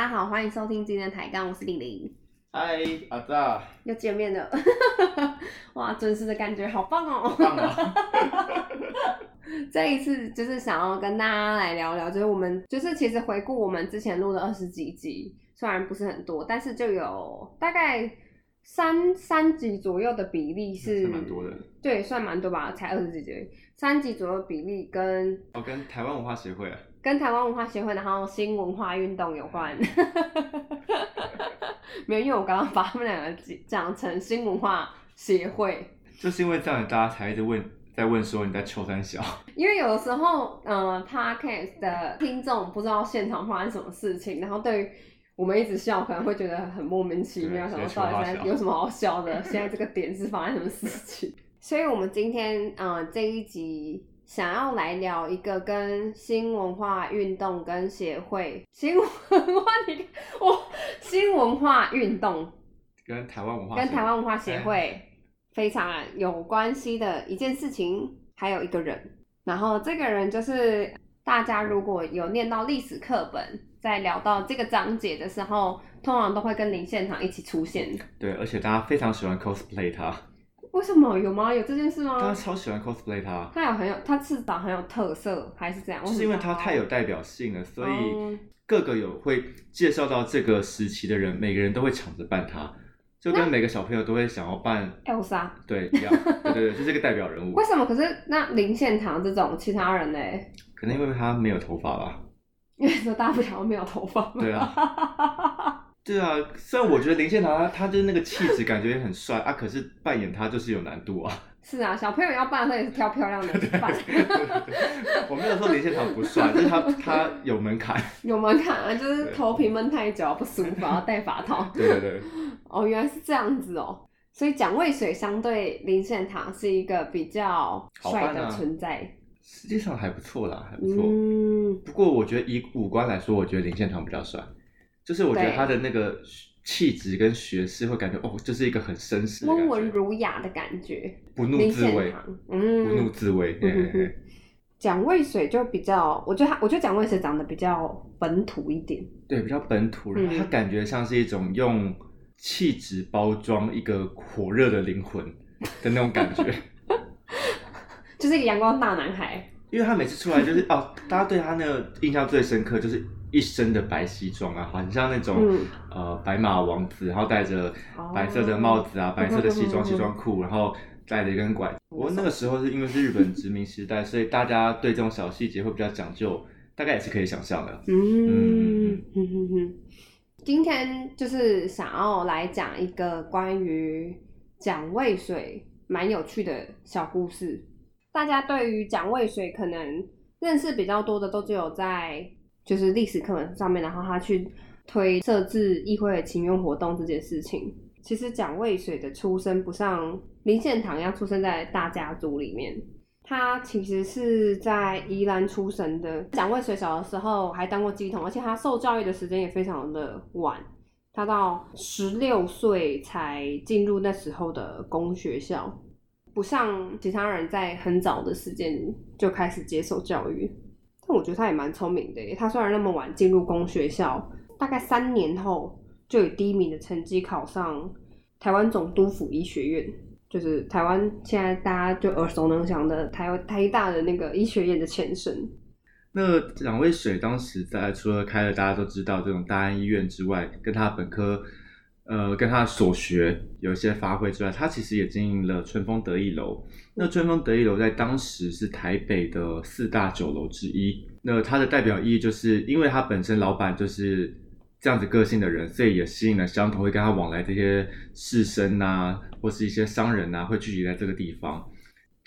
大家好，欢迎收听今天的抬杠，我是玲玲，嗨，阿炸，又见面了，哇，准时的感觉好棒哦！棒啊！这一次就是想要跟大家来聊聊，就是我们就是其实回顾我们之前录的二十几集，虽然不是很多，但是就有大概三三集左右的比例是是蛮多的。对，算蛮多吧，才二十几集，三集左右的比例跟哦，跟台湾文化协会啊，跟台湾文化协会，然后新文化运动有关。没有，因为我刚刚把他们两个讲成新文化协会，就是因为这样，大家才一直问，在问说你在秋山小，因为有的时候，呃，podcast 的听众不知道现场发生什么事情，然后对于我们一直笑，可能会觉得很莫名其妙，对想说到底现在有什么好笑的？现在这个点是发生什么事情？所以我们今天，呃，这一集想要来聊一个跟新文化运动跟协会、新文化你我新文化运动跟台湾文化跟台湾文化协会非常有关系的一件事情，还有一个人。然后这个人就是大家如果有念到历史课本，在聊到这个章节的时候，通常都会跟林献堂一起出现。对，而且大家非常喜欢 cosplay 他，为什么有吗？有这件事吗？他？超喜欢 cosplay 他，他有很有，他至少很有特色，还是这样？就是因为他太有代表性了，所哦以各个有会介绍到这个时期的人，每个人都会抢着扮他，就跟每个小朋友都会想要扮，Elsa 对一样，对对对，就是一个代表人物为。什么？可是那林献堂这种其他人呢？可能因为他没有头发吧。因为说大家不想要没有头发吗？对啊，对啊，虽然我觉得林献堂他他就是那个气质感觉也很帅啊，可是扮演他就是有难度啊。是啊，小朋友要扮他也是挑漂亮的扮。我没有说林献堂不帅，就是他他有门槛。有门槛啊，就是对头皮闷太久不舒服，要戴发套。对对对，哦，原来是这样子哦。所以蒋渭水相对林献堂是一个比较帅的存在。实际上还不错啦，还不错。嗯，不过我觉得以五官来说，我觉得林献堂比较帅，就是我觉得他的那个气质跟学识会感觉哦，就是一个很绅士温文，儒雅的感觉。不怒自威，嗯，不怒嗯，自威。嗯哼哼嘿嘿嘿蒋渭水就比较，我觉得他，我觉得蒋渭水长得比较本土一点。对，比较本土，然后嗯他感觉像是一种用气质包装一个火热的灵魂的那种感觉。就是一个阳光大男孩，因为他每次出来就是哦，大家对他那个印象最深刻就是一身的白西装啊，很像那种、嗯呃白马王子，然后戴着哦白色的帽子啊，白色的西装、嗯西装裤，然后带着一根拐。不过那个时候是因为是日本殖民时代，所以大家对这种小细节会比较讲究，大概也是可以想象的。嗯今天就是想要来讲一个关于蒋渭水蛮有趣的小故事。大家对于蒋渭水可能认识比较多的，都只有在就是历史课本上面，然后他去推设置议会的请愿活动这件事情。其实蒋渭水的出身不像林献堂一样出生在大家族里面，他其实是在宜兰出生的。蒋渭水小的时候还当过鸡童，而且他受教育的时间也非常的晚，他到十六岁才进入那时候的公学校，不像其他人在很早的时间就开始接受教育。我觉得他也蛮聪明的，他虽然那么晚进入公学校，大概三年后就以第一名的成绩考上台湾总督府医学院。就是台湾现在大家就耳熟能详的台台大的那个医学院的前身。那两位水当时在除了开了大家都知道这种大安医院之外，跟他本科呃跟他所学有一些发挥之外，他其实也经营了春风得意楼。那春风得意楼在当时是台北的四大酒楼之一。那它的代表意义就是因为他本身老板就是这样子个性的人，所以也吸引了相同会跟他往来这些士绅啊，或是一些商人啊，会聚集在这个地方。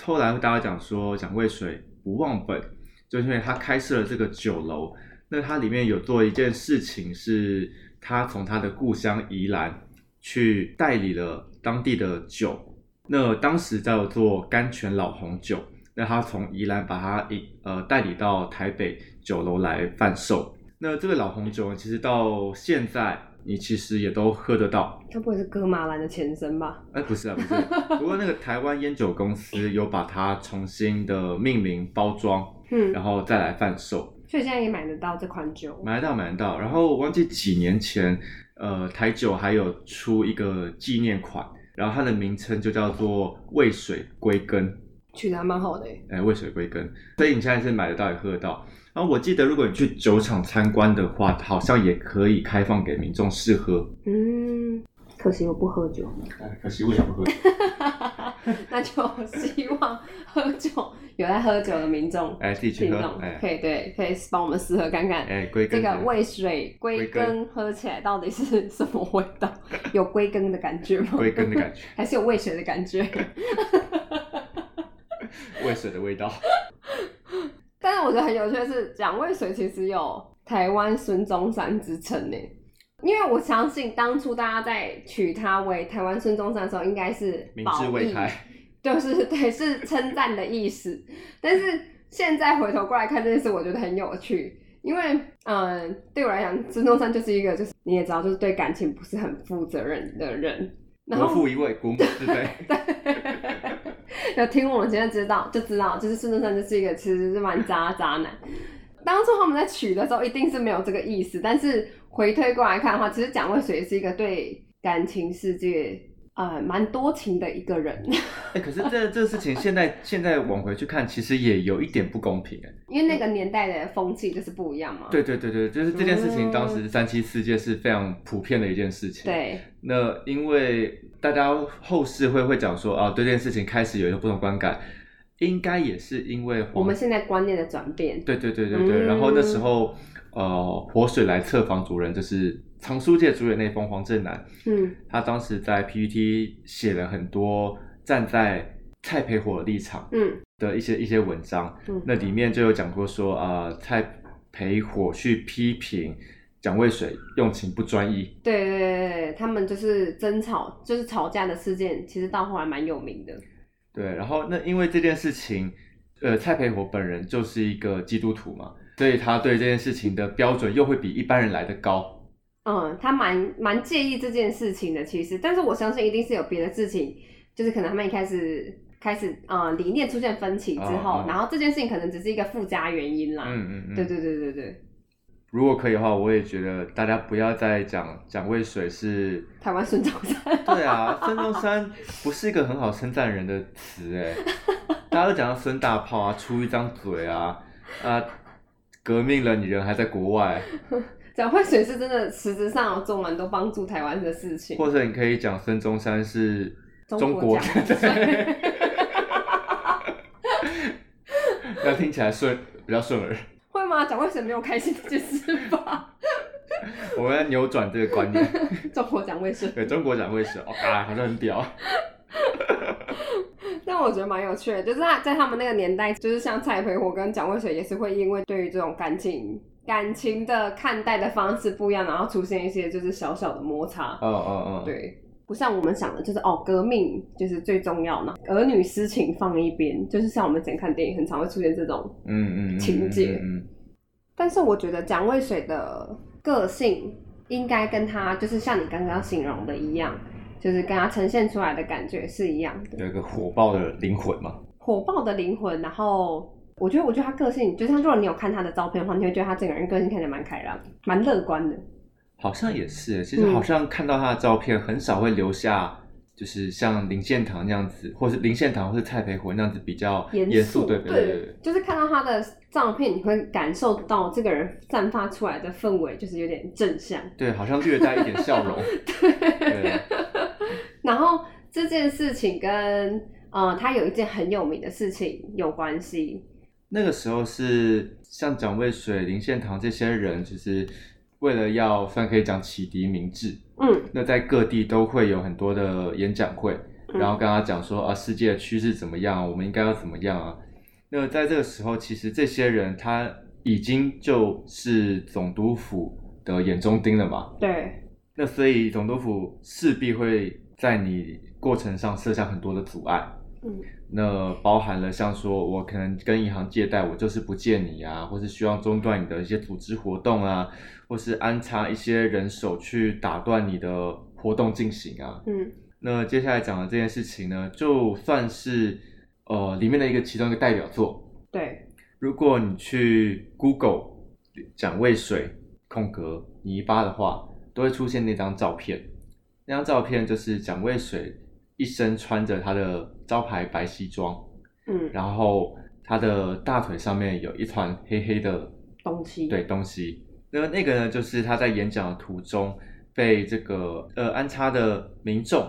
后来大家讲说蒋渭水不忘本，就是因为他开设了这个酒楼。那它里面有做一件事情，是他从他的故乡宜兰去代理了当地的酒。那当时叫做甘泉老红酒，那他从宜兰把它一呃代理到台北酒楼来贩售。那这个老红酒，其实到现在你其实也都喝得到。它不会是哥马兰的前身吧？哎，不是啊，不是。不过那个台湾烟酒公司有把它重新的命名包装，嗯，然后再来贩售。所以现在也买得到这款酒。买得到，买得到。然后忘记几年前，呃，台酒还有出一个纪念款，然后它的名称就叫做“渭水归根”。取得还蛮好的欸，哎，渭水归根，所以你现在是买得到也喝得到。然后我记得，如果你去酒厂参观的话，好像也可以开放给民众试喝。嗯，可惜我不喝酒，哎可惜为什么不喝？那就希望喝酒有在喝酒的民众、哎，自己去喝听众。哎可以对，可以帮我们试喝看看。哎，归这个渭水归归根根喝起来到底是什么味道？有归根的感觉吗？归根的感觉，还是有渭水的感觉？渭水的味道。但是我觉得很有趣的是，讲渭水其实有台湾孙中山之称呢。因为我相信当初大家在取他为台湾孙中山的时候，应该是明褒义智未开，就是对，是称赞的意思。但是现在回头过来看这件事，我觉得很有趣，因为嗯，对我来讲，孙中山就是一个就是你也知道，就是对感情不是很负责任的人。然后国父一位，国母之辈。有听我们今天知道就知道，就是孙中山就是一个其实是蛮渣渣男。当初他们在取的时候，一定是没有这个意思，但是回推过来看的话，其实蒋渭水是一个对感情世界呃蛮多情的一个人，哎，可是这这事情现在现在往回去看，其实也有一点不公平哎。因为那个年代的风气就是不一样嘛。对对对对，就是这件事情，当时三妻四妾是非常普遍的一件事情。。对那因为大家后世会会讲说啊，对这件事情开始有一个不同观感，应该也是因为我们现在观念的转变。对对对对对，嗯然后那时候呃，活水来测房主任就是藏书界主演那封黄正南，嗯。他当时在 PPT 写了很多站在蔡培火的立场嗯。的一些一些文章，嗯，那里面就有讲过说啊、呃蔡培火去批评蒋渭水用情不专一，对对对对，他们就是争吵，就是吵架的事件，其实到后来蛮有名的。对，然后那因为这件事情，呃，蔡培火本人就是一个基督徒嘛，所以他对这件事情的标准又会比一般人来的高。嗯，他蛮蛮介意这件事情的，其实，但是我相信一定是有别的事情，就是可能他们一开始开始呃理念出现分歧之后，哦哦然后这件事情可能只是一个附加原因啦。嗯嗯嗯，对对对对对，如果可以的话，我也觉得大家不要再讲蒋渭水是，台湾孙中山。对啊，孙中山不是一个很好称赞人的词哎，大家都讲到孙大炮啊，出一张嘴啊，啊，革命了，你人还在国外，蒋渭水是真的实质上有做蛮多帮助台湾的事情。或者你可以讲孙中山是中国，蒋渭水那听起来顺比较顺耳。会吗？蒋渭水没有开心这件事吧？我们要扭转这个观念，中国蒋渭水。对中国蒋渭水，哦，啊，好像很屌。但我觉得蛮有趣的，就是他在他们那个年代，就是像蔡培火跟蒋渭水也是会因为对于这种感情感情的看待的方式不一样，然后出现一些就是小小的摩擦。嗯嗯嗯，，对，不像我们想的，就是哦，革命就是最重要嘛，儿女私情放一边，就是像我们之前看电影，很常会出现这种。嗯嗯嗯，情节嗯嗯但是我觉得蒋渭水的个性应该跟他就是像你刚刚形容的一样，就是跟他呈现出来的感觉是一样的。有一个火爆的灵魂嘛。火爆的灵魂，然后我觉得，我觉得他个性，就是如果你有看他的照片的话，你会觉得他整个人个性看起来蛮开朗、蛮乐观的。好像也是，其实嗯好像看到他的照片，很少会留下，就是像林献堂那样子，或是林献堂或是蔡培火那样子比较严肃，对对对就是看到他的照片，你会感受到这个人散发出来的氛围，就是有点正向。对，好像略带一点笑容。对，然后这件事情跟呃，他有一件很有名的事情有关系。那个时候是像蒋渭水、林献堂这些人，其实为了要算可以讲启迪明智，嗯那在各地都会有很多的演讲会，嗯然后跟他讲说啊，世界的趋势怎么样，我们应该要怎么样啊。那在这个时候，其实这些人他已经就是总督府的眼中钉了嘛。对，那所以总督府势必会在你过程上设下很多的阻碍。嗯那包含了像说，我可能跟银行借贷，我就是不借你啊，或是希望中断你的一些组织活动啊，或是安插一些人手去打断你的活动进行啊。嗯那接下来讲的这件事情呢，就算是呃里面的一个其中一个代表作。对，如果你去 Google 讲渭水空格泥巴的话，都会出现那张照片。那张照片就是蒋渭水一身穿着他的招牌白西装，嗯，然后他的大腿上面有一团黑黑的东西，对东西。那那个呢，就是他在演讲的途中被这个呃安插的民众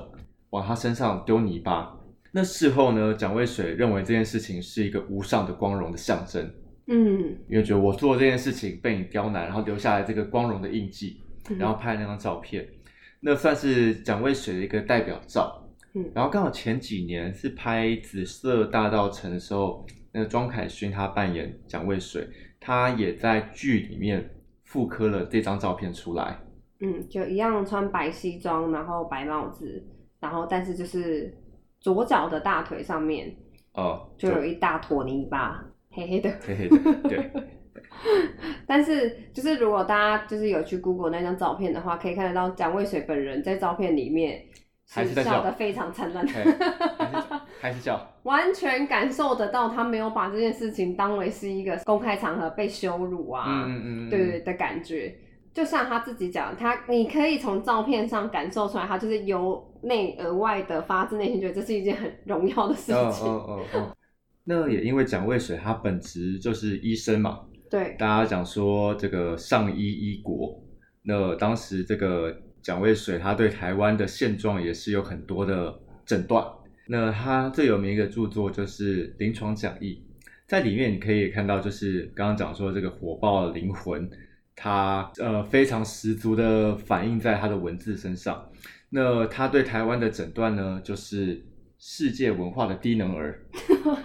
往他身上丢泥巴。那事后呢，蒋渭水认为这件事情是一个无上的光荣的象征，嗯，因为觉得我做这件事情被你刁难，然后留下来这个光荣的印记，然后拍那张照片，那算是蒋渭水的一个代表照。嗯然后刚好前几年是拍《紫色大道城》的时候，那个庄凯勋他扮演蒋渭水，他也在剧里面复刻了这张照片出来。嗯，就一样穿白西装，然后白帽子，然后但是就是左脚的大腿上面哦，就有一大坨泥巴，黑黑的。黑黑的，对，但是就是如果大家就是有去 Google 那张照片的话，可以看得到蒋渭水本人在照片里面还是在笑笑得非常灿烂，嘿 还是笑，完全感受得到他没有把这件事情当为是一个公开场合被羞辱啊，嗯嗯对对，的感觉。就像他自己讲，他你可以从照片上感受出来，他就是由内而外的发自内心觉得这是一件很荣耀的事哦情。哦哦哦。那也因为蒋渭水他本职就是医生嘛，对，大家讲说这个上医医国，那当时这个蒋渭水他对台湾的现状也是有很多的诊断。那他最有名一个著作就是《临床讲义》，在里面你可以看到，就是刚刚讲说这个火爆的灵魂，它呃非常十足的反映在他的文字身上。那他对台湾的诊断呢，就是世界文化的低能儿，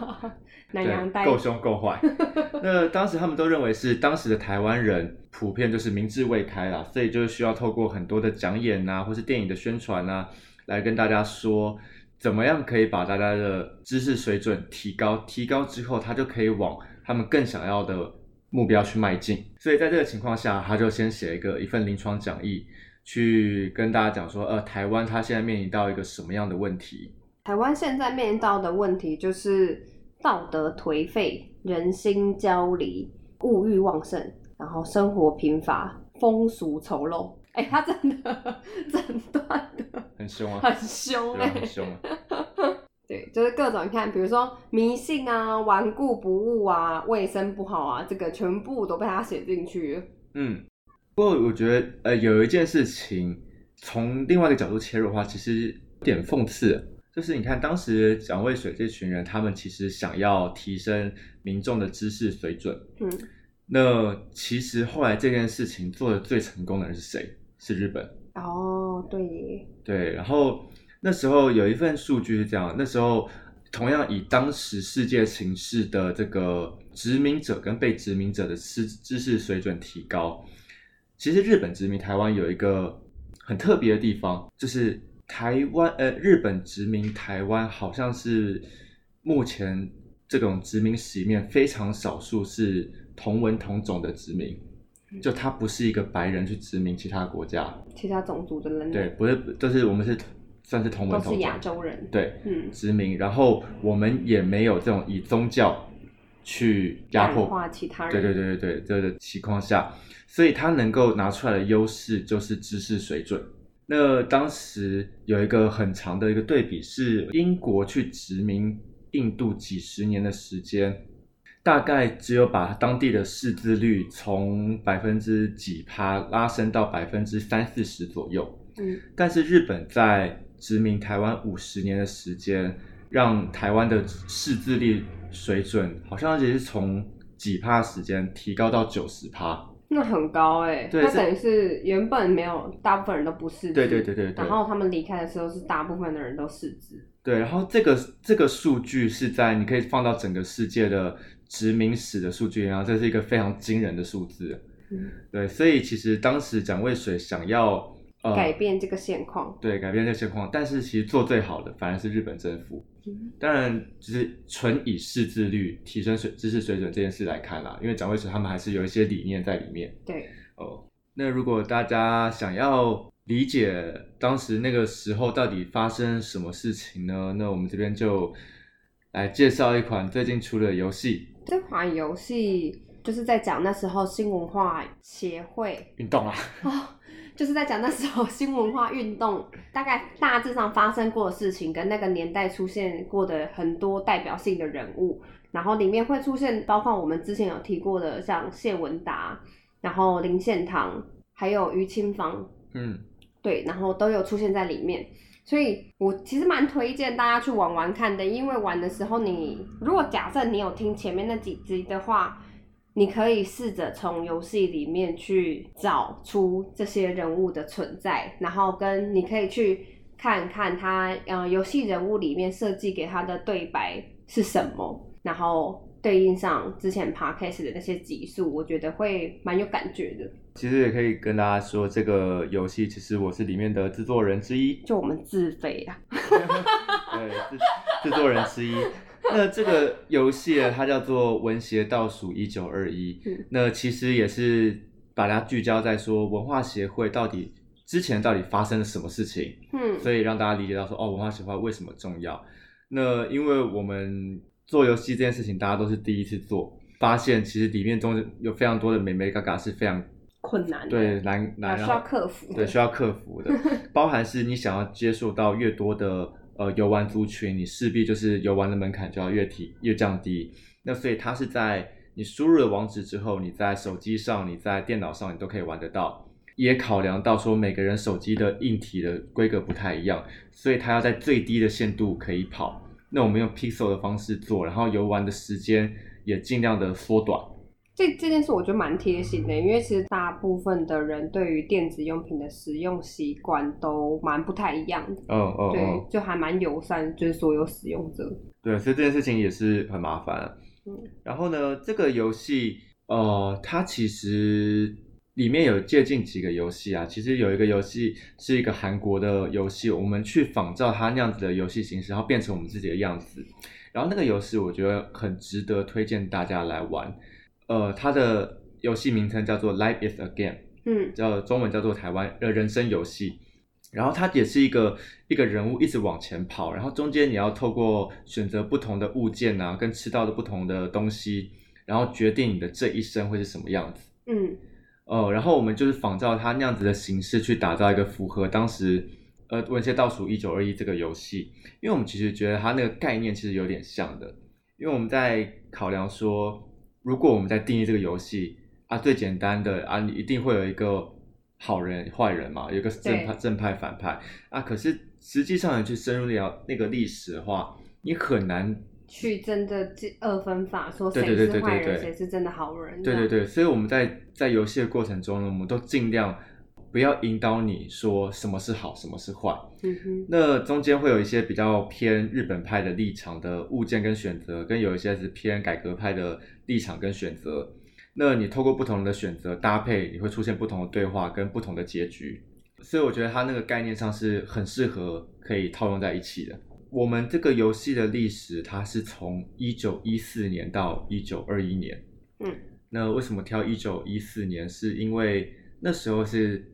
南洋带对，够凶够坏。那当时他们都认为是当时的台湾人普遍就是明智未开啦，所以就需要透过很多的讲演啊，或是电影的宣传啊，来跟大家说怎么样可以把大家的知识水准提高，提高之后，他就可以往他们更想要的目标去迈进。所以在这个情况下，他就先写一个一份临床讲义，去跟大家讲说，呃，台湾它现在面临到一个什么样的问题。台湾现在面临到的问题就是道德颓废、人心焦离、物欲旺盛，然后生活贫乏、风俗丑陋。哎、他真的诊断的很凶啊，很凶对啊，哎、很凶啊。对，就是各种你看，比如说迷信啊、顽固不悟啊、卫生不好啊，这个全部都被他写进去。嗯，不过我觉得，呃，有一件事情从另外一个角度切入的话，其实有点讽刺，就是你看当时蒋渭水这群人，他们其实想要提升民众的知识水准，嗯，那其实后来这件事情做的最成功的人是谁？是日本。哦，对，对，然后那时候有一份数据是这样，那时候同样以当时世界形势的这个殖民者跟被殖民者的知知识水准提高，其实日本殖民台湾有一个很特别的地方，就是台湾呃日本殖民台湾好像是目前这种殖民史里面非常少数是同文同种的殖民。就他不是一个白人去殖民其他国家，其他种族的人对，不是，就是我们是算是同文同种，都是亚洲人。对，嗯，殖民，然后我们也没有这种以宗教去压迫，其他人。对对对对对，这个情况下，所以他能够拿出来的优势就是知识水准。那当时有一个很长的一个对比，是英国去殖民印度几十年的时间，大概只有把当地的识字率从百分之几趴拉升到百分之三四十左右。嗯，但是日本在殖民台湾五十年的时间，让台湾的识字率水准好像也是从几趴时间提高到九十趴。那很高哎、对这那等于是原本没有，大部分人都不识字。对对对对对然后他们离开的时候，是大部分的人都识字。对，然后这个这个数据是在你可以放到整个世界的殖民史的数据，然后这是一个非常惊人的数字。嗯，对，所以其实当时蒋渭水想要呃改变这个现况。对改变这个现况，但是其实做最好的反而是日本政府。嗯当然，只是纯以识字率提升水知识水准这件事来看啦，因为蒋渭水他们还是有一些理念在里面对，哦。那如果大家想要理解当时那个时候到底发生什么事情呢？那我们这边就来介绍一款最近出的游戏。这款游戏就就是在讲那时候新文化协会运动啊，哦，就是在讲那时候新文化运动大概 大致上发生过的事情，跟那个年代出现过的很多代表性的人物，然后里面会出现包括我们之前有提过的像谢文达，然后林献堂，还有于清芳，嗯，对，然后都有出现在里面。所以我其实蛮推荐大家去玩玩看的，因为玩的时候你如果假设你有听前面那几集的话，你可以试着从游戏里面去找出这些人物的存在，然后跟你可以去看看他呃游戏人物里面设计给他的对白是什么，然后对应上之前 podcast 的那些集数，我觉得会蛮有感觉的。其实也可以跟大家说，这个游戏其实我是里面的制作人之一，就我们自费啊，对，制制作人之一。那这个游戏呢，它叫做《文协倒数一九二一》。嗯那其实也是把它聚焦在说文化协会到底之前到底发生了什么事情，嗯，所以让大家理解到说，哦，文化协会为什么重要。那因为我们做游戏这件事情，大家都是第一次做，发现其实里面中有非常多的美眉嘎嘎是非常困难的，对难啊难，需要克服，对，需要克服的，包含是你想要接受到越多的呃游玩族群，你势必就是游玩的门槛就要越提越降低。那所以它是在你输入了网址之后，你在手机上、你在电脑上，你都可以玩得到。也考量到说每个人手机的硬体的规格不太一样，所以它要在最低的限度可以跑。那我们用 Pixel 的方式做，然后游玩的时间也尽量的缩短。这这件事我觉得蛮贴心的，因为其实大部分的人对于电子用品的使用习惯都蛮不太一样的，嗯嗯对嗯，，就还蛮友善，就是所有使用者。对，所以这件事情也是很麻烦、啊。嗯然后呢，这个游戏，呃，它其实里面有借鉴几个游戏啊。其实有一个游戏是一个韩国的游戏，我们去仿照它那样子的游戏形式，然后变成我们自己的样子。然后那个游戏我觉得很值得推荐大家来玩。呃，它的游戏名称叫做《Life Is a Game》。嗯叫中文叫做台湾呃人生游戏，然后它也是一个一个人物一直往前跑，然后中间你要透过选择不同的物件啊，跟吃到的不同的东西，然后决定你的这一生会是什么样子。嗯呃，然后我们就是仿照它那样子的形式去打造一个符合当时呃文学倒数一九二一这个游戏，因为我们其实觉得它那个概念其实有点像的，因为我们在考量说，如果我们在定义这个游戏啊，最简单的啊，你一定会有一个好人坏人嘛，有一个正派正派反派。啊，可是实际上你去深入了那个历史的话，你很难去真的这二分法，说谁是坏人，谁是真的好人。对对对，所以我们在在游戏的过程中呢，我们都尽量不要引导你说什么是好，什么是坏。嗯哼，那中间会有一些比较偏日本派的立场的物件跟选择，跟有一些是偏改革派的立场跟选择。那你透过不同的选择搭配，你会出现不同的对话跟不同的结局。所以我觉得它那个概念上是很适合可以套用在一起的。我们这个游戏的历史，它是从一九一四年到一九二一年。嗯，那为什么挑一九一四年？是因为那时候是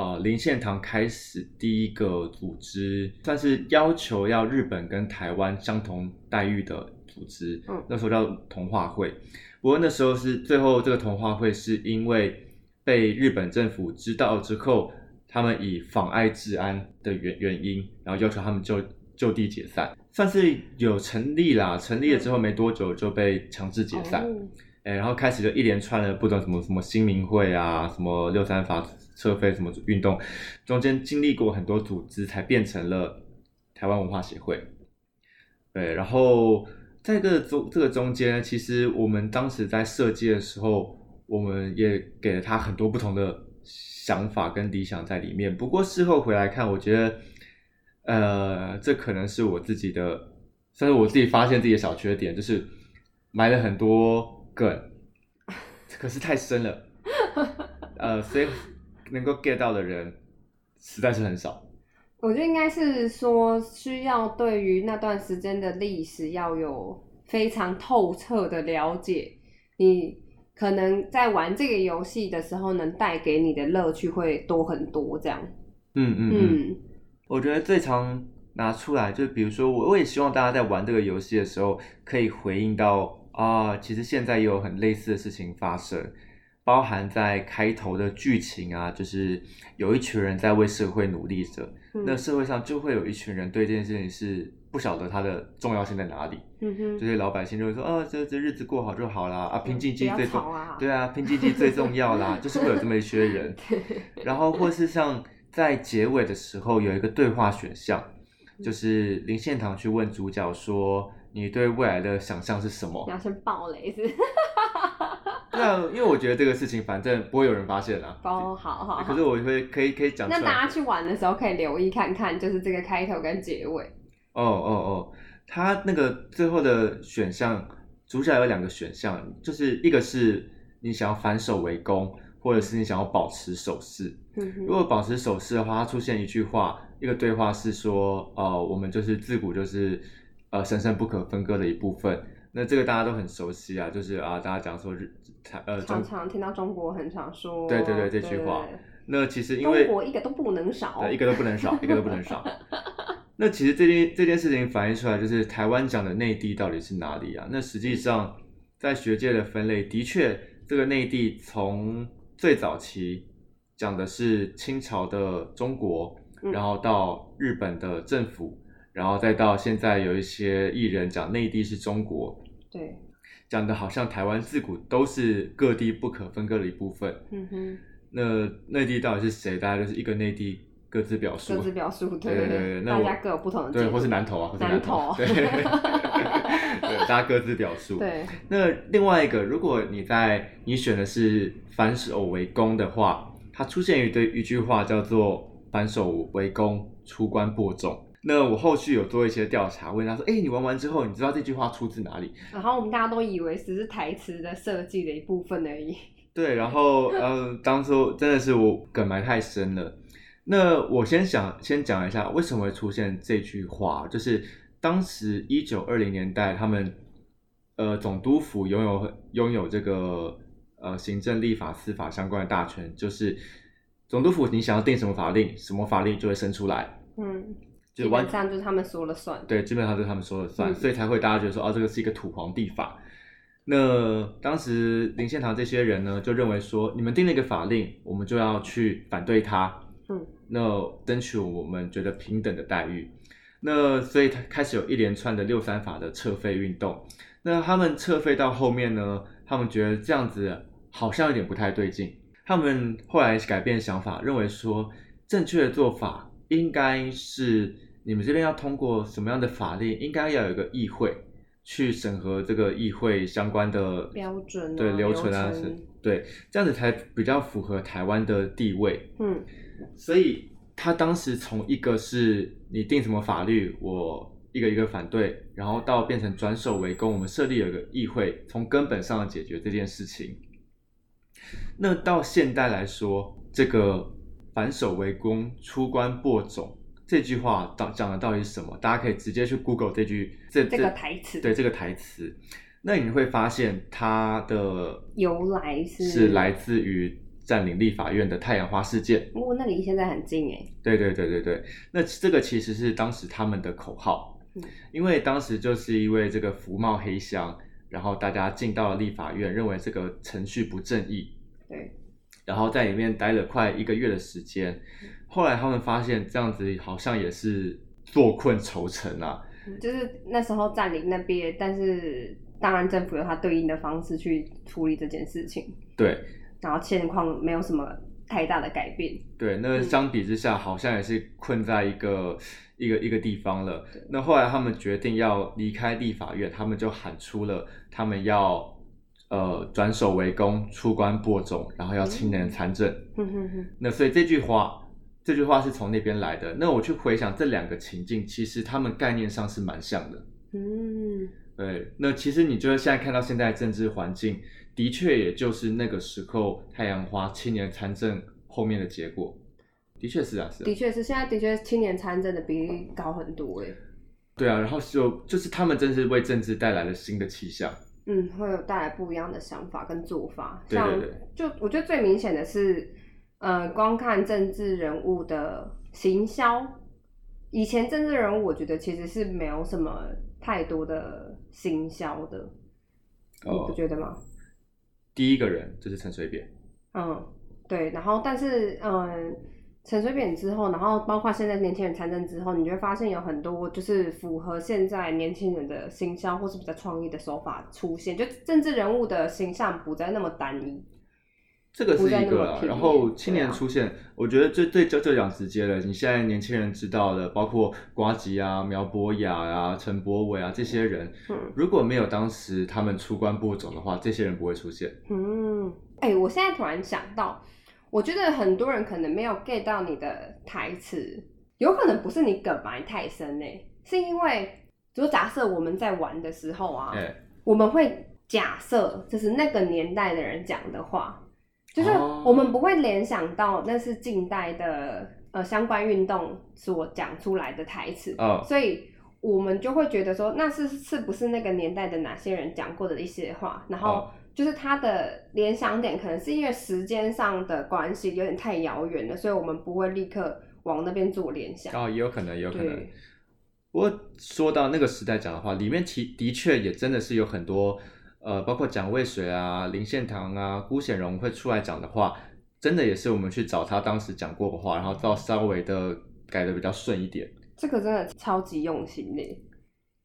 呃林献堂开始第一个组织，算是要求要日本跟台湾相同待遇的组织。嗯那时候叫同化会。不过那时候是最后这个同化会是因为被日本政府知道之后，他们以妨碍治安的原原因，然后要求他们就就地解散，算是有成立啦。成立了之后没多久就被强制解散。嗯哎，然后开始就一连串的不懂什么什么新民会啊，什么六三法撤废什么运动，中间经历过很多组织，才变成了台湾文化协会。对，然后在这个中这个中间，其实我们当时在设计的时候，我们也给了他很多不同的想法跟理想在里面。不过事后回来看，我觉得，呃，这可能是我自己的，算是我自己发现自己的小缺点，就是埋了很多梗，可是太深了，呃，所以能够 get 到的人实在是很少。我觉得应该是说，需要对于那段时间的历史要有非常透彻的了解，你可能在玩这个游戏的时候，能带给你的乐趣会多很多。这样，嗯嗯嗯，嗯我觉得最常拿出来，就比如说我我也希望大家在玩这个游戏的时候，可以回应到啊，其实现在也有很类似的事情发生，包含在开头的剧情啊，就是有一群人在为社会努力着，嗯那社会上就会有一群人对这件事情是不晓得它的重要性在哪里，嗯哼，这些老百姓就会说，哦，这这日子过好就好啦，啊，拼经济最重对啊，拼经济最重要啦，就是会有这么一些人，然后或是像在结尾的时候有一个对话选项，就是林献堂去问主角说，你对未来的想象是什么你？要先爆雷是不是？对啊，因为我觉得这个事情反正不会有人发现啊。哦，好好好。可是我会可以可以讲。那大家去玩的时候可以留意看看，就是这个开头跟结尾。哦哦哦，他那个最后的选项，主角有两个选项，就是一个是你想要反手为攻，或者是你想要保持守势。嗯如果保持守势的话，它出现一句话，一个对话是说，呃，我们就是自古就是呃神圣不可分割的一部分。那这个大家都很熟悉啊，就是啊，大家讲说日台呃常常听到中国很常说，对对对这句话那其实因为中国一个都不能少，对，一个都不能少，一个都不能少。那其实这件这件事情反映出来，就是台湾讲的内地到底是哪里啊？那实际上在学界的分类，的确这个内地从最早期讲的是清朝的中国，嗯然后到日本的政府，然后再到现在有一些艺人讲内地是中国，对，讲的好像台湾自古都是各地不可分割的一部分。嗯哼，那内地到底是谁？大家就是一个内地各自表述，各自表述，对对对对那我大家各有不同的对，或是南投啊，或是南南投对，对，大家各自表述。对，那另外一个，如果你在你选的是反手为攻的话，它出现一对一句话叫做“反手为攻，出关播种”。那我后续有做一些调查，问他说：“哎、你玩完之后，你知道这句话出自哪里然后我们大家都以为只是台词的设计的一部分而已，？” 对，然后呃，当初真的是我梗埋太深了。那我先想先讲一下为什么会出现这句话，就是当时一九二零年代，他们呃总督府拥有拥有这个呃行政、立法、司法相关的大权，就是总督府你想要定什么法令，什么法令就会生出来，嗯，就完基本上就是他们说了算，对，基本上就是他们说了算，嗯所以才会大家觉得说，哦，这个是一个土皇帝法。那当时林献堂这些人呢，就认为说，你们定了一个法令，我们就要去反对他，嗯，那争取我们觉得平等的待遇。那所以他开始有一连串的六三法的撤废运动。那他们撤废到后面呢，他们觉得这样子好像有点不太对劲，他们后来改变想法，认为说正确的做法应该是你们这边要通过什么样的法令，应该要有一个议会去审核这个议会相关的标准啊对流程啊，是对，这样子才比较符合台湾的地位。嗯所以他当时从一个是你定什么法律，我一个一个反对，然后到变成转守为攻，我们设立有一个议会，从根本上解决这件事情。那到现代来说，这个反守为攻，出关播种这句话到讲的到底是什么？大家可以直接去 Google 这句这这个台词。对这个台词，那你会发现它的由来是是来自于占领立法院的太阳花事件。哦，那离现在很近哎，对对对对对，那这个其实是当时他们的口号，嗯。因为当时就是因为这个福茂黑箱，然后大家进到了立法院，认为这个程序不正义，对，然后在里面待了快一个月的时间，后来他们发现这样子好像也是坐困愁城啊，就是那时候占领那边，但是当然政府有它对应的方式去处理这件事情，对。然后现况没有什么太大的改变，对，那嗯。相比之下，好像也是困在一个一个一个地方了。那后来他们决定要离开立法院，他们就喊出了他们要呃转手为攻，出关播种，然后要青年参政。哼哼哼，那所以这句话，这句话是从那边来的。那我去回想这两个情境，其实他们概念上是蛮像的。嗯，对，那其实你就是现在看到现在的政治环境，的确也就是那个时候太阳花青年参政后面的结果。的确是啊，是啊。的确是，现在的确青年参政的比例高很多哎，对啊，然后就就是他们真是为政治带来了新的气象。嗯，会有带来不一样的想法跟做法，对像对。对就我觉得最明显的是，呃，光看政治人物的行销，以前政治人物我觉得其实是没有什么太多的行销的，你不哦，觉得吗？第一个人就是陈水扁，嗯，对，然后但是嗯，陈水扁之后，然后包括现在年轻人参政之后，你就会发现有很多就是符合现在年轻人的形象或是比较创意的手法出现，就政治人物的形象不再那么单一。这个是一个啊。然后青年出现，我觉得最最就就讲直接了。你现在年轻人知道的，包括瓜吉啊、苗博雅啊、陈柏伟啊这些人，嗯如果没有当时他们出关播种的话，这些人不会出现。嗯，哎、我现在突然想到，我觉得很多人可能没有 get 到你的台词，有可能不是你梗埋太深呢、是因为，就假设我们在玩的时候啊，哎，我们会假设就是那个年代的人讲的话，就是哦我们不会联想到那是近代的呃相关运动所讲出来的台词，哦，所以我们就会觉得说，那是是不是那个年代的哪些人讲过的一些话，然后哦就是他的联想点可能是因为时间上的关系有点太遥远了，所以我们不会立刻往那边做联想。哦，也有可能，也有可能。对，不过说到那个时代讲的话，里面其的确也真的是有很多，呃，包括蒋渭水啊、林献堂啊、辜显荣会出来讲的话，真的也是我们去找他当时讲过的话，然后到稍微的改的比较顺一点。这个真的超级用心的。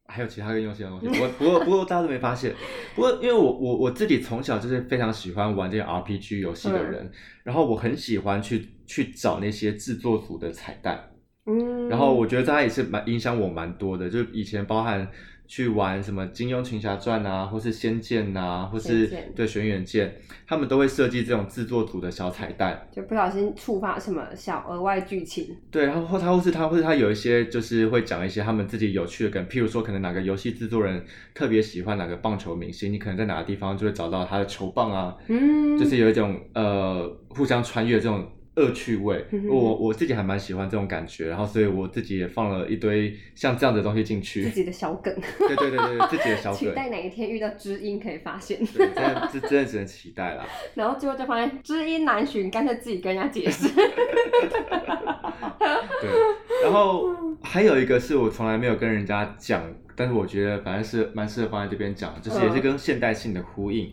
还有其他更用心的东西，不过不过不过大家都没发现。不过因为我我我自己从小就是非常喜欢玩这些 RPG 游戏的人，然后我很喜欢去去找那些制作组的彩蛋。嗯，然后我觉得它也是蛮影响我蛮多的，就以前包含去玩什么《金庸群侠传》啊，或是《仙剑》啊，或是对《轩辕剑》，他们都会设计这种制作组的小彩蛋。就不小心触发什么小额外剧情。对，然后或他或是他或是他有一些就是会讲一些他们自己有趣的梗，譬如说可能哪个游戏制作人特别喜欢哪个棒球明星，你可能在哪个地方就会找到他的球棒啊，嗯，就是有一种呃互相穿越这种恶趣味我我自己还蛮喜欢这种感觉，然后所以我自己也放了一堆像这样的东西进去自。己的小梗。对对对对，自己的小梗期。待哪一天遇到知音可以发现，对，真的这真的只能期待啦。然后最后就发现知音难寻，干脆自己跟人家解释。对，然后还有一个是我从来没有跟人家讲，但是我觉得反正是蛮适合放在这边讲，就是也是跟现代性的呼应。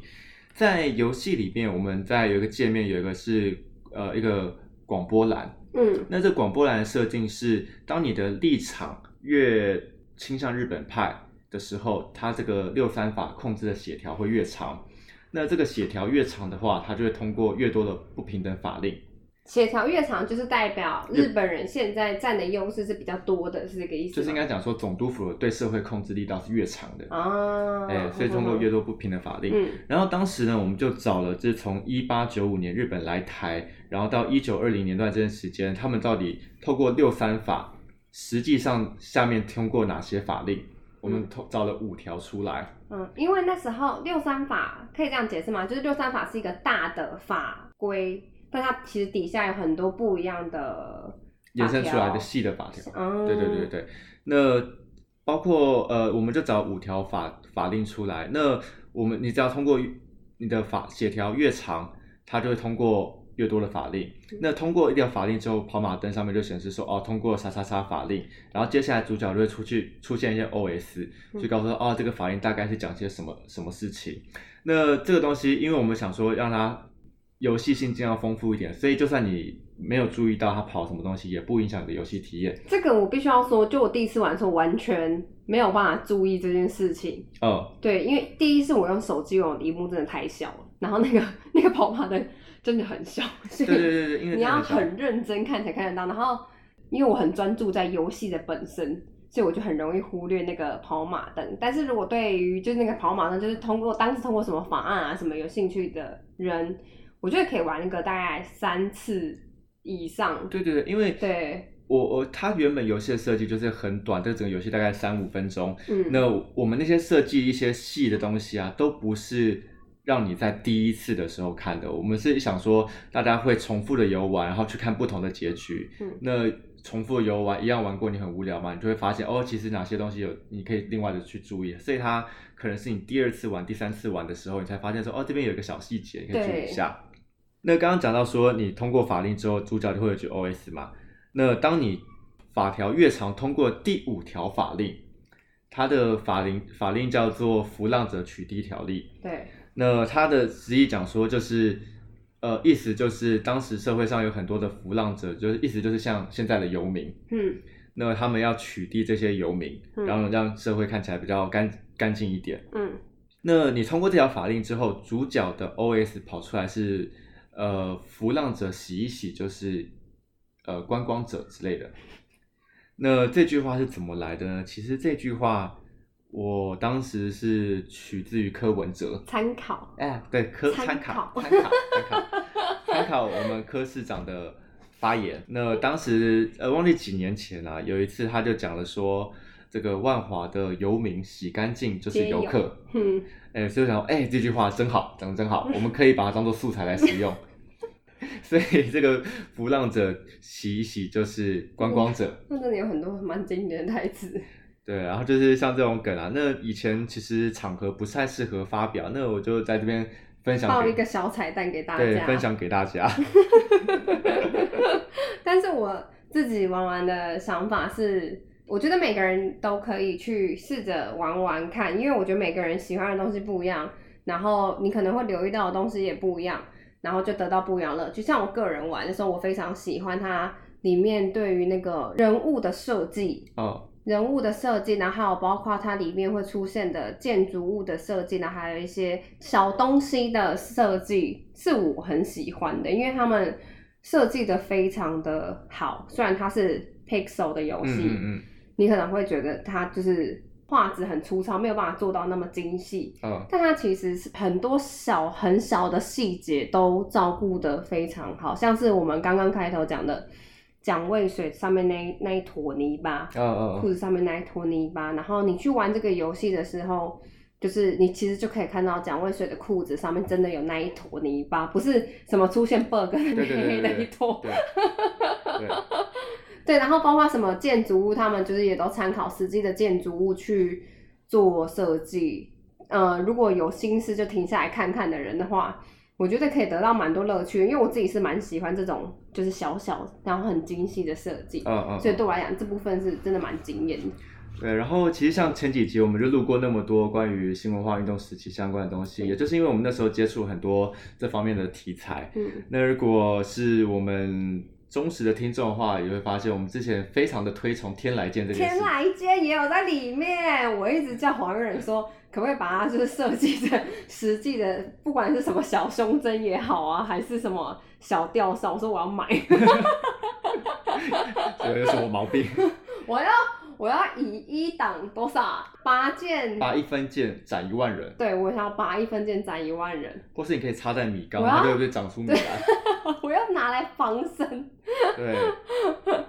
在游戏里面，我们在有一个界面有一个是呃一个广播栏，嗯那这广播栏的设定是，当你的立场越倾向日本派的时候，它这个六三法控制的血条会越长。那这个血条越长的话，它就会通过越多的不平等法令。协调越长，就是代表日本人现在占的优势是比较多的，是这个意思吗？就是应该讲说，总督府对社会控制力道是越长的，啊，哎、所以通过越多不平等法令。嗯然后当时呢，我们就找了，就是从一八九五年日本来台，然后到一九二零年段这段时间，他们到底透过六三法，实际上下面通过哪些法令？我们投找了五条出来。嗯，因为那时候六三法可以这样解释吗？就是六三法是一个大的法规，但它其实底下有很多不一样的延伸出来的法细的法条。条。嗯，对对对对，那包括呃，我们就找五条法法令出来。那我们你只要通过你的法协调越长，它就会通过越多的法令。那通过一条法令之后，跑马灯上面就显示说哦，通过啥啥啥法令。然后接下来主角就会出去出现一些 OS，就告诉说哦，这个法令大概是讲些什么什么事情。那这个东西，因为我们想说让它游戏性尽量丰富一点，所以就算你没有注意到它跑什么东西，也不影响你的游戏体验。这个我必须要说，就我第一次玩的时候，完全没有办法注意这件事情。哦，对，因为第一是我用手机，我荧幕真的太小了，然后那个 那个跑马灯真的很小，所以对对对对，因为你要很认真看才看得到。然后因为我很专注在游戏的本身，所以我就很容易忽略那个跑马灯。但是如果对于就是那个跑马灯，就是通过当时通过什么法案啊什么有兴趣的人，我觉得可以玩那个大概三次以上。对对对，因为对，我我它原本游戏的设计就是很短，这整个游戏大概三五分钟。嗯，那我们那些设计一些细的东西啊，都不是让你在第一次的时候看的。我们是想说，大家会重复的游玩，然后去看不同的结局。嗯那重复的游玩一样玩过，你很无聊嘛，你就会发现哦，其实哪些东西有你可以另外的去注意。所以它可能是你第二次玩、第三次玩的时候，你才发现说哦，这边有一个小细节，你可以注意一下。那刚刚讲到说，你通过法令之后，主角就会有句 OS 嘛。那当你法条越长，通过第五条法令，它的法令法令叫做《浮浪者取缔条例》。对，那他的实际讲说就是，呃，意思就是当时社会上有很多的浮浪者，就是意思就是像现在的游民，嗯那他们要取缔这些游民，嗯然后让社会看起来比较干干净一点。嗯那你通过这条法令之后，主角的 OS 跑出来是呃浮浪者洗一洗，就是呃观光者之类的。那这句话是怎么来的呢？其实这句话我当时是取自于柯文哲，参考，哎，对，柯参参考考参考参考参考我们柯市长的发言。那当时呃忘记几年前啦、有一次他就讲了说，这个万华的游民洗干净就是游客。嗯，哎，所以我想说，哎，这句话真好，讲的真好，我们可以把它当做素材来使用。所以这个浮浪者洗一洗就是观光者，那真的有很多蛮经典的台词。对，然后就是像这种梗啊，那以前其实场合不太适合发表，那我就在这边分享给报一个小彩蛋给大对家，分享给大家。但是我自己玩玩的想法是，我觉得每个人都可以去试着玩玩看，因为我觉得每个人喜欢的东西不一样，然后你可能会留意到的东西也不一样，然后就得到不一样的乐趣。像我个人玩的时候，我非常喜欢它里面对于那个人物的设计，哦，人物的设计，然后还有包括它里面会出现的建筑物的设计，然后还有一些小东西的设计，是我很喜欢的，因为他们设计的非常的好。虽然它是 Pixel 的游嗯戏，嗯嗯，你可能会觉得它就是画质很粗糙，没有办法做到那么精细，哦，但它其实是很多小很小的细节都照顾得非常好，像是我们刚刚开头讲的蒋渭水上面那那一坨泥巴，嗯嗯裤子上面那一坨泥巴，然后你去玩这个游戏的时候，就是你其实就可以看到蒋渭水的裤子上面真的有那一坨泥巴，不是什么出现 bug 的对对一坨。对 对，对，然后包括什么建筑物，他们就是也都参考实际的建筑物去做设计。呃，如果有心思就停下来看看的人的话，我觉得可以得到蛮多乐趣，因为我自己是蛮喜欢这种就是小小然后很精细的设计，嗯嗯，所以对我来讲这部分是真的蛮惊艳的。对，然后其实像前几集我们就录过那么多关于新文化运动时期相关的东西，也就是因为我们那时候接触很多这方面的题材。嗯，那如果是我们忠实的听众的话，也会发现我们之前非常的推崇天来剑这件事。天来剑也有在里面，我一直叫黄仁说，可不可以把它就是设计成实际的，不管是什么小胸针也好啊，还是什么小吊哨，我说我要买，这有什么毛病？我要我要以一档多少八件，拔一分剑斩一万人，对我想要拔一分件斩一万人，或是你可以插在米缸，我要。它就会长出米来。我要拿来防身。对，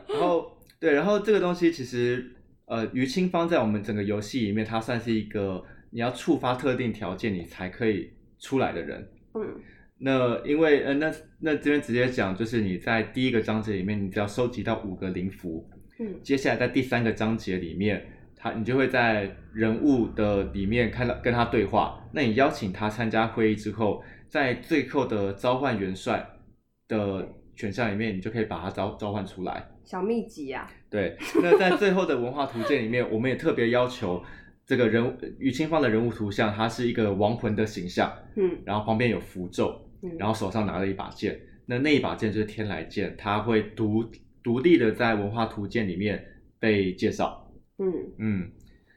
然后对，然后这个东西其实呃，于清芳在我们整个游戏里面，它算是一个你要触发特定条件你才可以出来的人。嗯。那因为呃，那那这边直接讲，就是你在第一个章节里面，你只要收集到五个灵符，嗯接下来在第三个章节里面，他你就会在人物的里面看到跟他对话。那你邀请他参加会议之后，在最后的召唤元帅的选项里面，你就可以把他召召唤出来。小秘籍啊，对，那在最后的文化图鉴里面，我们也特别要求这个人物于清芳的人物图像，他是一个亡魂的形象，嗯然后旁边有符咒，嗯，然后手上拿了一把剑，那那一把剑就是天来剑，他会独独立的在文化图鉴里面被介绍。嗯。嗯，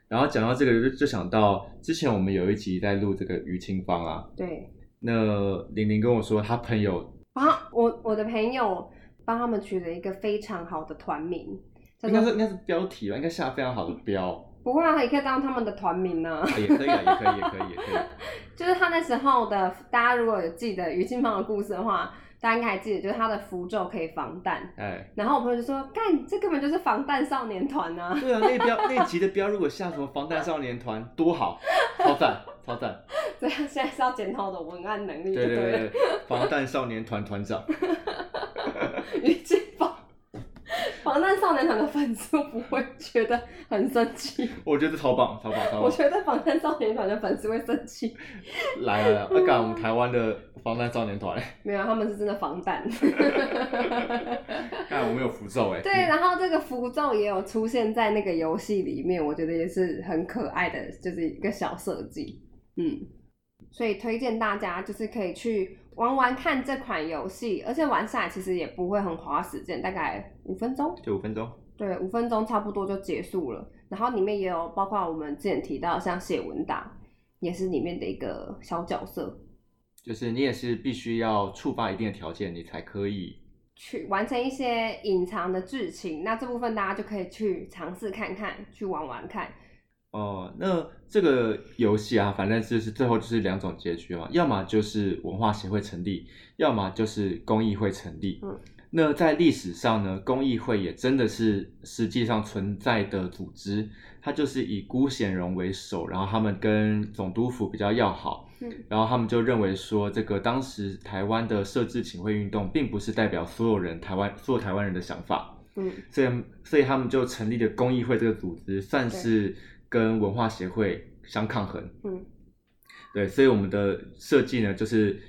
然后讲到这个就就想到之前我们有一集在录这个于清芳啊，对，那玲玲跟我说她朋友啊，我我的朋友帮他们取了一个非常好的团名，应该是应该是标题吧，应该下非常好的标，不会啊，也可以当他们的团名呢、啊也可以啊，也可以，也可以，也可以。就是他那时候的，大家如果有记得于清芳的故事的话，大家应该还记得，就是他的符咒可以防弹。哎，然后我朋友就说：“干，这根本就是防弹少年团啊对啊，那标那集的标如果下什么防弹少年团多好，超赞，超赞。！”对啊，现在是要检讨我的文案能力就对对。对，防弹少年团团长。于清芳，防弹少年团的粉丝不会觉得很生气。我觉得超棒，超棒，超棒！我觉得防弹少年团的粉丝会生气。来来来，要干 我们台湾的防弹少年团，没有，他们是真的防弹。看我们有符咒哎。对，然后这个符咒也有出现在那个游戏里面，我觉得也是很可爱的，就是一个小设计。嗯，所以推荐大家就是可以去玩玩看这款游戏，而且玩下来其实也不会很花时间，大概五分钟，就五分钟。对，五分钟差不多就结束了。然后里面也有包括我们之前提到像写文档，也是里面的一个小角色。就是你也是必须要触发一定的条件，你才可以去完成一些隐藏的剧情。那这部分大家就可以去尝试看看，去玩玩看。哦，那这个游戏啊，反正就是最后就是两种结局嘛，要么就是文化协会成立，要么就是公益会成立。嗯，那在历史上呢，公益会也真的是实际上存在的组织，它就是以辜显荣为首，然后他们跟总督府比较要好，嗯，然后他们就认为说，这个当时台湾的设置请会运动，并不是代表所有人台湾所有台湾人的想法，嗯，所以所以他们就成立了公益会这个组织，算是。跟文化协会相抗衡，嗯，对，所以我们的设计呢，就是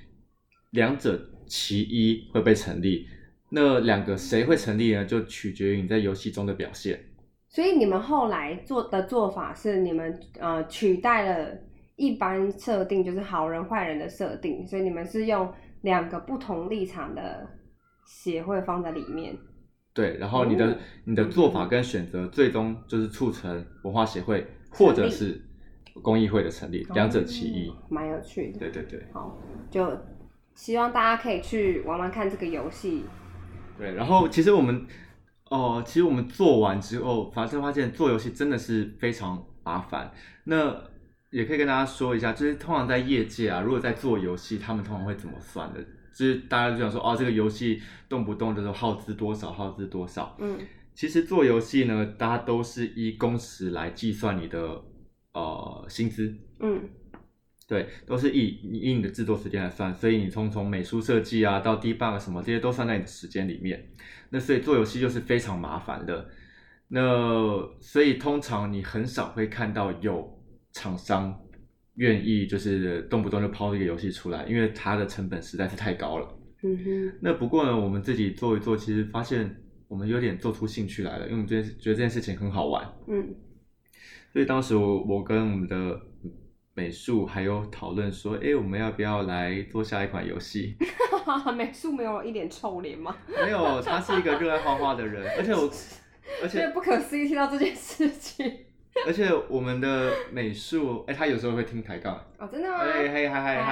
两者其一会被成立，那两个谁会成立呢？就取决于你在游戏中的表现。所以你们后来做的做法是，你们呃取代了一般设定，就是好人坏人的设定，所以你们是用两个不同立场的协会放在里面。对，然后你的你的做法跟选择，最终就是促成文化协会或者是公益会的成立，两者其一，蛮有趣的。对对对，好，就希望大家可以去玩玩看这个游戏。对，然后其实我们哦，其实我们做完之后，发现发现做游戏真的是非常麻烦。那也可以跟大家说一下，就是通常在业界啊，如果在做游戏，他们通常会怎么算的？就是大家就想说，哦，这个游戏动不动就是耗资多少，耗资多少。嗯，其实做游戏呢，大家都是依工时来计算你的呃薪资。嗯，对，都是以以你的制作时间来算，所以你从从美术设计啊到 debug 什么这些都算在你的时间里面。那所以做游戏就是非常麻烦的。那所以通常你很少会看到有厂商。愿意就是动不动就抛一个游戏出来，因为它的成本实在是太高了。嗯哼。那不过呢，我们自己做一做，其实发现我们有点做出兴趣来了，因为我们觉得觉得这件事情很好玩。嗯。所以当时我我跟我们的美术还有讨论说，哎，我们要不要来做下一款游戏？美术没有一点臭脸吗？没有，他是一个热爱画画的人，而且我而且 不可思议听到这件事情。而且我们的美术，哎，他有时候会听抬杠。哦，真的吗？哎，嗨嗨嗨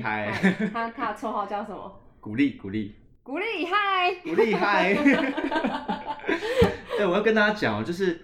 嗨嗨！他他的绰号叫什么？鼓励鼓励鼓励嗨鼓励嗨！哎，我要跟大家讲哦，就是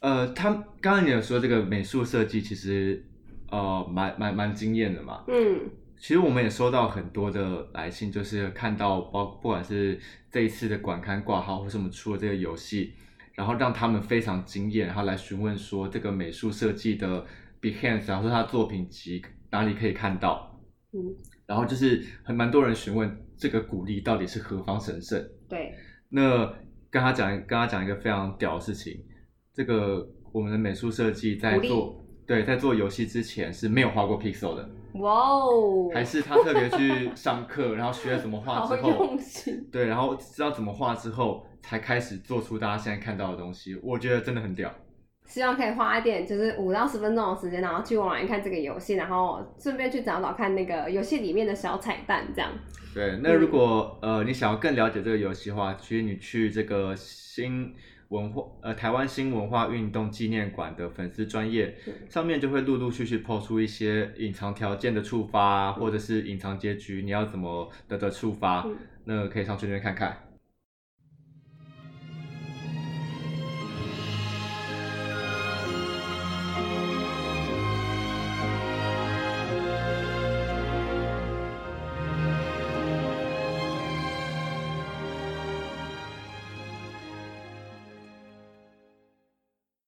呃，他刚刚你有说这个美术设计其实呃蛮蛮蛮惊艳的嘛。嗯。其实我们也收到很多的来信，就是看到包不管是这一次的馆刊挂号，或是我们出了这个游戏。然后让他们非常惊艳，然后来询问说这个美术设计的 behance，然后说他作品集哪里可以看到？嗯，然后就是很蛮多人询问这个鼓励到底是何方神圣？对，那跟他讲，跟他讲一个非常屌的事情，这个我们的美术设计在做，对，在做游戏之前是没有画过 pixel 的。哇哦！还是他特别去上课，然后学了怎么画之后，对，然后知道怎么画之后。才开始做出大家现在看到的东西，我觉得真的很屌。希望可以花一点，就是五到十分钟的时间，然后去玩玩看这个游戏，然后顺便去找找看那个游戏里面的小彩蛋，这样。对，那如果呃你想要更了解这个游戏的话，其实你去这个新文化呃台湾新文化运动纪念馆的粉丝专业上面，就会陆陆续续抛出一些隐藏条件的触发，或者是隐藏结局，你要怎么的的触发，那可以上去那边看看。